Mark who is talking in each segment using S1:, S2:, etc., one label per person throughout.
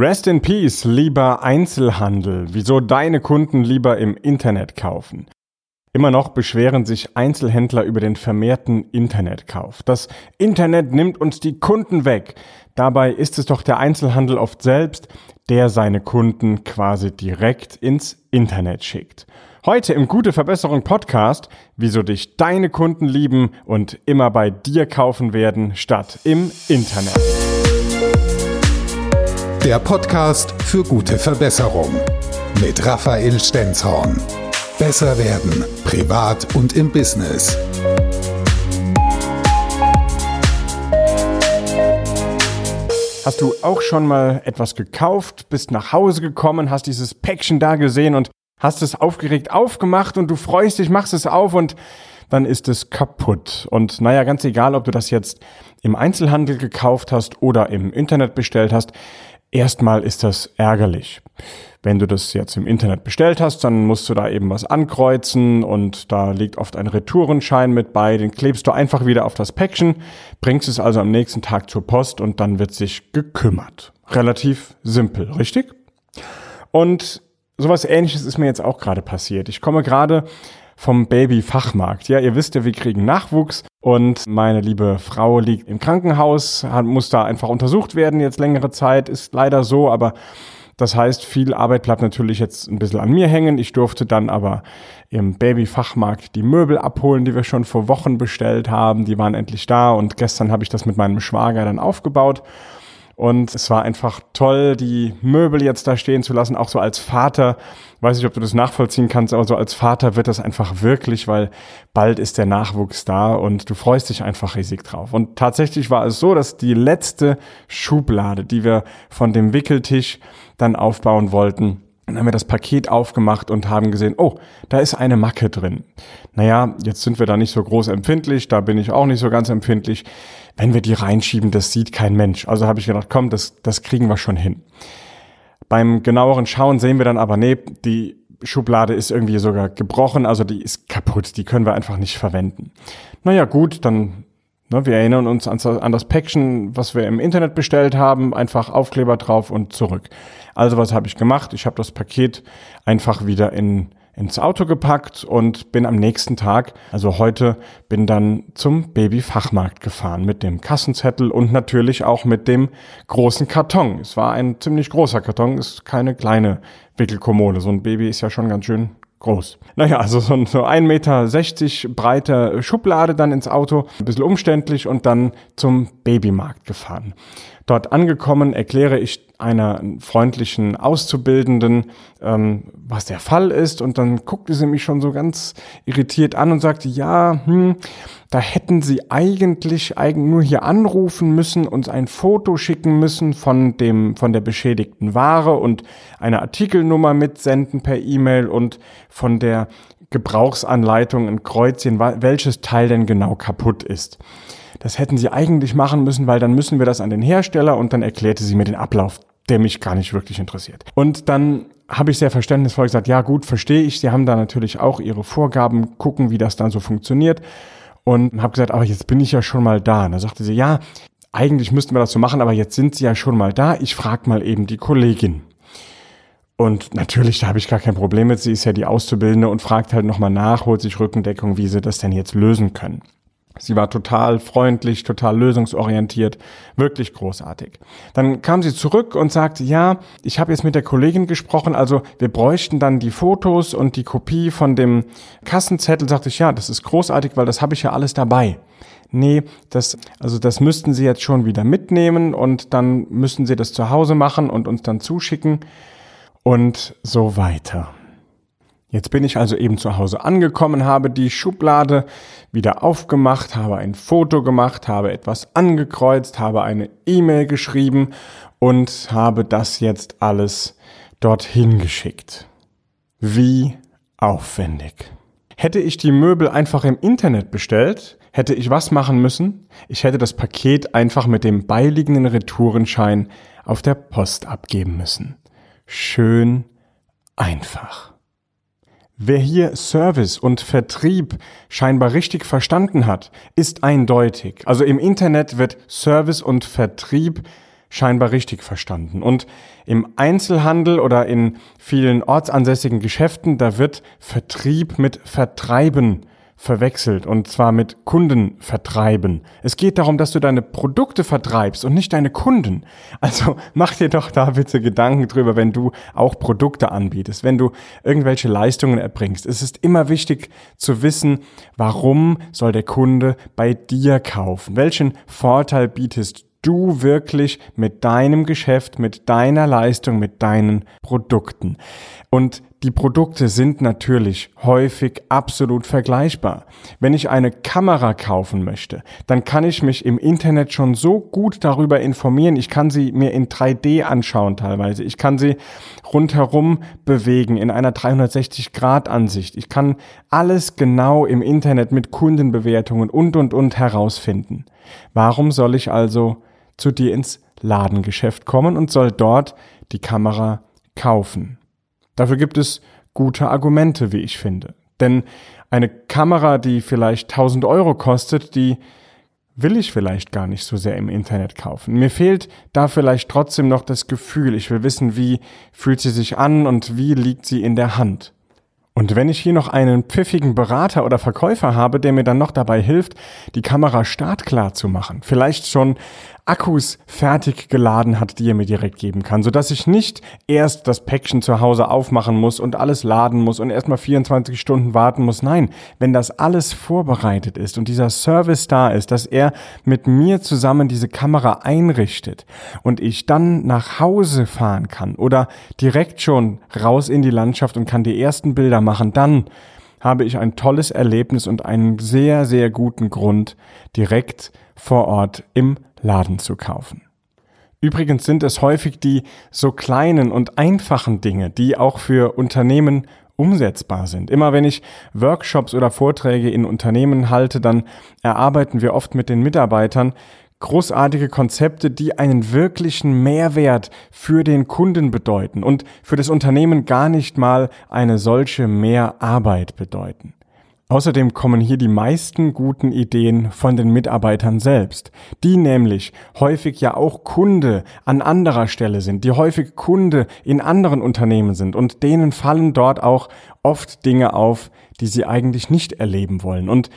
S1: Rest in Peace, lieber Einzelhandel. Wieso deine Kunden lieber im Internet kaufen? Immer noch beschweren sich Einzelhändler über den vermehrten Internetkauf. Das Internet nimmt uns die Kunden weg. Dabei ist es doch der Einzelhandel oft selbst, der seine Kunden quasi direkt ins Internet schickt. Heute im Gute Verbesserung Podcast, wieso dich deine Kunden lieben und immer bei dir kaufen werden, statt im Internet.
S2: Der Podcast für gute Verbesserung mit Raphael Stenzhorn. Besser werden, privat und im Business.
S1: Hast du auch schon mal etwas gekauft, bist nach Hause gekommen, hast dieses Päckchen da gesehen und hast es aufgeregt aufgemacht und du freust dich, machst es auf und dann ist es kaputt. Und naja, ganz egal, ob du das jetzt im Einzelhandel gekauft hast oder im Internet bestellt hast, erstmal ist das ärgerlich. Wenn du das jetzt im Internet bestellt hast, dann musst du da eben was ankreuzen und da liegt oft ein Retourenschein mit bei, den klebst du einfach wieder auf das Päckchen, bringst es also am nächsten Tag zur Post und dann wird sich gekümmert. Relativ simpel, richtig? Und sowas ähnliches ist mir jetzt auch gerade passiert. Ich komme gerade vom Baby-Fachmarkt. Ja, ihr wisst ja, wir kriegen Nachwuchs und meine liebe Frau liegt im Krankenhaus, muss da einfach untersucht werden jetzt längere Zeit, ist leider so, aber das heißt, viel Arbeit bleibt natürlich jetzt ein bisschen an mir hängen. Ich durfte dann aber im Babyfachmarkt die Möbel abholen, die wir schon vor Wochen bestellt haben. Die waren endlich da und gestern habe ich das mit meinem Schwager dann aufgebaut. Und es war einfach toll, die Möbel jetzt da stehen zu lassen, auch so als Vater. Weiß nicht, ob du das nachvollziehen kannst, aber so als Vater wird das einfach wirklich, weil bald ist der Nachwuchs da und du freust dich einfach riesig drauf. Und tatsächlich war es so, dass die letzte Schublade, die wir von dem Wickeltisch dann aufbauen wollten, dann haben wir das Paket aufgemacht und haben gesehen, oh, da ist eine Macke drin. Naja, jetzt sind wir da nicht so groß empfindlich, da bin ich auch nicht so ganz empfindlich. Wenn wir die reinschieben, das sieht kein Mensch. Also habe ich gedacht, komm, das, das kriegen wir schon hin. Beim genaueren Schauen sehen wir dann aber, nee, die Schublade ist irgendwie sogar gebrochen, also die ist kaputt, die können wir einfach nicht verwenden. Naja, gut, dann Ne, wir erinnern uns an das Päckchen, was wir im Internet bestellt haben, einfach Aufkleber drauf und zurück. Also was habe ich gemacht? Ich habe das Paket einfach wieder in, ins Auto gepackt und bin am nächsten Tag, also heute, bin dann zum Babyfachmarkt gefahren mit dem Kassenzettel und natürlich auch mit dem großen Karton. Es war ein ziemlich großer Karton, ist keine kleine Wickelkommode. So ein Baby ist ja schon ganz schön groß. Naja, also so, ein so 1,60 Meter breite Schublade dann ins Auto, ein bisschen umständlich und dann zum Babymarkt gefahren. Dort angekommen erkläre ich einer freundlichen Auszubildenden, ähm, was der Fall ist. Und dann guckte sie mich schon so ganz irritiert an und sagte, ja, hm, da hätten Sie eigentlich nur hier anrufen müssen, uns ein Foto schicken müssen von dem, von der beschädigten Ware und eine Artikelnummer mitsenden per E-Mail und von der Gebrauchsanleitung ein Kreuzchen, welches Teil denn genau kaputt ist das hätten sie eigentlich machen müssen, weil dann müssen wir das an den Hersteller und dann erklärte sie mir den Ablauf, der mich gar nicht wirklich interessiert. Und dann habe ich sehr verständnisvoll gesagt, ja gut, verstehe ich, sie haben da natürlich auch ihre Vorgaben, gucken, wie das dann so funktioniert. Und habe gesagt, aber jetzt bin ich ja schon mal da. Und da sagte sie, ja, eigentlich müssten wir das so machen, aber jetzt sind sie ja schon mal da. Ich frage mal eben die Kollegin. Und natürlich, da habe ich gar kein Problem mit. Sie ist ja die Auszubildende und fragt halt nochmal nach, holt sich Rückendeckung, wie sie das denn jetzt lösen können. Sie war total freundlich, total lösungsorientiert, wirklich großartig. Dann kam sie zurück und sagte, ja, ich habe jetzt mit der Kollegin gesprochen, also wir bräuchten dann die Fotos und die Kopie von dem Kassenzettel. Sagte ich, ja, das ist großartig, weil das habe ich ja alles dabei. Nee, das, also das müssten Sie jetzt schon wieder mitnehmen und dann müssen Sie das zu Hause machen und uns dann zuschicken und so weiter. Jetzt bin ich also eben zu Hause angekommen, habe die Schublade wieder aufgemacht, habe ein Foto gemacht, habe etwas angekreuzt, habe eine E-Mail geschrieben und habe das jetzt alles dorthin geschickt. Wie aufwendig. Hätte ich die Möbel einfach im Internet bestellt, hätte ich was machen müssen? Ich hätte das Paket einfach mit dem beiliegenden Retourenschein auf der Post abgeben müssen. Schön einfach. Wer hier Service und Vertrieb scheinbar richtig verstanden hat, ist eindeutig. Also im Internet wird Service und Vertrieb scheinbar richtig verstanden. Und im Einzelhandel oder in vielen ortsansässigen Geschäften, da wird Vertrieb mit Vertreiben verwechselt und zwar mit Kunden vertreiben. Es geht darum, dass du deine Produkte vertreibst und nicht deine Kunden. Also mach dir doch da bitte Gedanken drüber, wenn du auch Produkte anbietest, wenn du irgendwelche Leistungen erbringst. Es ist immer wichtig zu wissen, warum soll der Kunde bei dir kaufen? Welchen Vorteil bietest du wirklich mit deinem Geschäft, mit deiner Leistung, mit deinen Produkten. Und die Produkte sind natürlich häufig absolut vergleichbar. Wenn ich eine Kamera kaufen möchte, dann kann ich mich im Internet schon so gut darüber informieren. Ich kann sie mir in 3D anschauen teilweise. Ich kann sie rundherum bewegen in einer 360-Grad-Ansicht. Ich kann alles genau im Internet mit Kundenbewertungen und, und, und herausfinden. Warum soll ich also zu dir ins Ladengeschäft kommen und soll dort die Kamera kaufen. Dafür gibt es gute Argumente, wie ich finde. Denn eine Kamera, die vielleicht 1000 Euro kostet, die will ich vielleicht gar nicht so sehr im Internet kaufen. Mir fehlt da vielleicht trotzdem noch das Gefühl. Ich will wissen, wie fühlt sie sich an und wie liegt sie in der Hand. Und wenn ich hier noch einen pfiffigen Berater oder Verkäufer habe, der mir dann noch dabei hilft, die Kamera startklar zu machen, vielleicht schon Akkus fertig geladen hat, die er mir direkt geben kann, sodass ich nicht erst das Päckchen zu Hause aufmachen muss und alles laden muss und erstmal 24 Stunden warten muss. Nein, wenn das alles vorbereitet ist und dieser Service da ist, dass er mit mir zusammen diese Kamera einrichtet und ich dann nach Hause fahren kann oder direkt schon raus in die Landschaft und kann die ersten Bilder machen, dann habe ich ein tolles Erlebnis und einen sehr, sehr guten Grund, direkt vor Ort im Laden zu kaufen. Übrigens sind es häufig die so kleinen und einfachen Dinge, die auch für Unternehmen umsetzbar sind. Immer wenn ich Workshops oder Vorträge in Unternehmen halte, dann erarbeiten wir oft mit den Mitarbeitern großartige Konzepte, die einen wirklichen Mehrwert für den Kunden bedeuten und für das Unternehmen gar nicht mal eine solche Mehrarbeit bedeuten. Außerdem kommen hier die meisten guten Ideen von den Mitarbeitern selbst, die nämlich häufig ja auch Kunde an anderer Stelle sind, die häufig Kunde in anderen Unternehmen sind und denen fallen dort auch oft Dinge auf, die sie eigentlich nicht erleben wollen. Und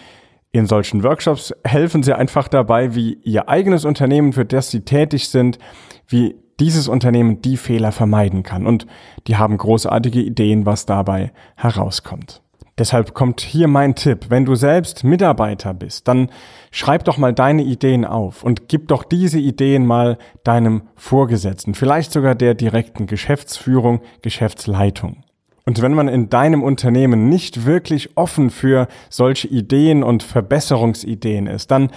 S1: in solchen Workshops helfen sie einfach dabei, wie ihr eigenes Unternehmen, für das sie tätig sind, wie dieses Unternehmen die Fehler vermeiden kann. Und die haben großartige Ideen, was dabei herauskommt. Deshalb kommt hier mein Tipp. Wenn du selbst Mitarbeiter bist, dann schreib doch mal deine Ideen auf und gib doch diese Ideen mal deinem Vorgesetzten, vielleicht sogar der direkten Geschäftsführung, Geschäftsleitung. Und wenn man in deinem Unternehmen nicht wirklich offen für solche Ideen und Verbesserungsideen ist, dann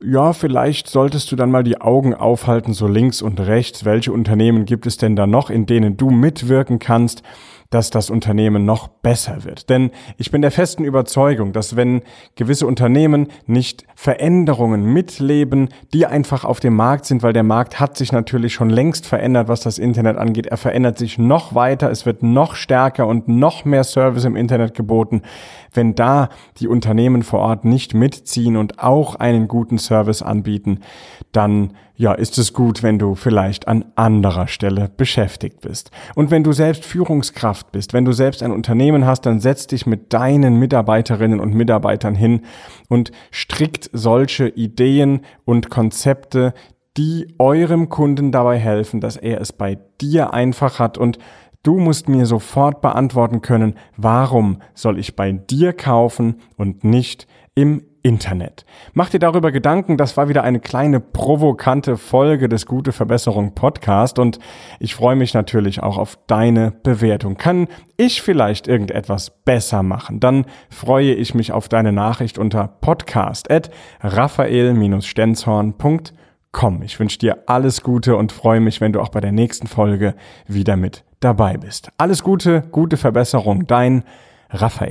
S1: ja, vielleicht solltest du dann mal die Augen aufhalten, so links und rechts. Welche Unternehmen gibt es denn da noch, in denen du mitwirken kannst? Dass das Unternehmen noch besser wird. Denn ich bin der festen Überzeugung, dass wenn gewisse Unternehmen nicht Veränderungen mitleben, die einfach auf dem Markt sind, weil der Markt hat sich natürlich schon längst verändert, was das Internet angeht. Er verändert sich noch weiter, es wird noch stärker und noch mehr Service im Internet geboten. Wenn da die Unternehmen vor Ort nicht mitziehen und auch einen guten Service anbieten, dann ja, ist es gut, wenn du vielleicht an anderer Stelle beschäftigt bist. Und wenn du selbst Führungskraft bist, wenn du selbst ein Unternehmen hast, dann setz dich mit deinen Mitarbeiterinnen und Mitarbeitern hin und strickt solche Ideen und Konzepte, die eurem Kunden dabei helfen, dass er es bei dir einfach hat und Du musst mir sofort beantworten können, warum soll ich bei dir kaufen und nicht im Internet. Mach dir darüber Gedanken, das war wieder eine kleine provokante Folge des Gute Verbesserung Podcast und ich freue mich natürlich auch auf deine Bewertung. Kann ich vielleicht irgendetwas besser machen? Dann freue ich mich auf deine Nachricht unter podcast at raphael-stenzhorn.com. Ich wünsche dir alles Gute und freue mich, wenn du auch bei der nächsten Folge wieder mit dabei bist. Alles Gute, gute Verbesserung, dein Raphael.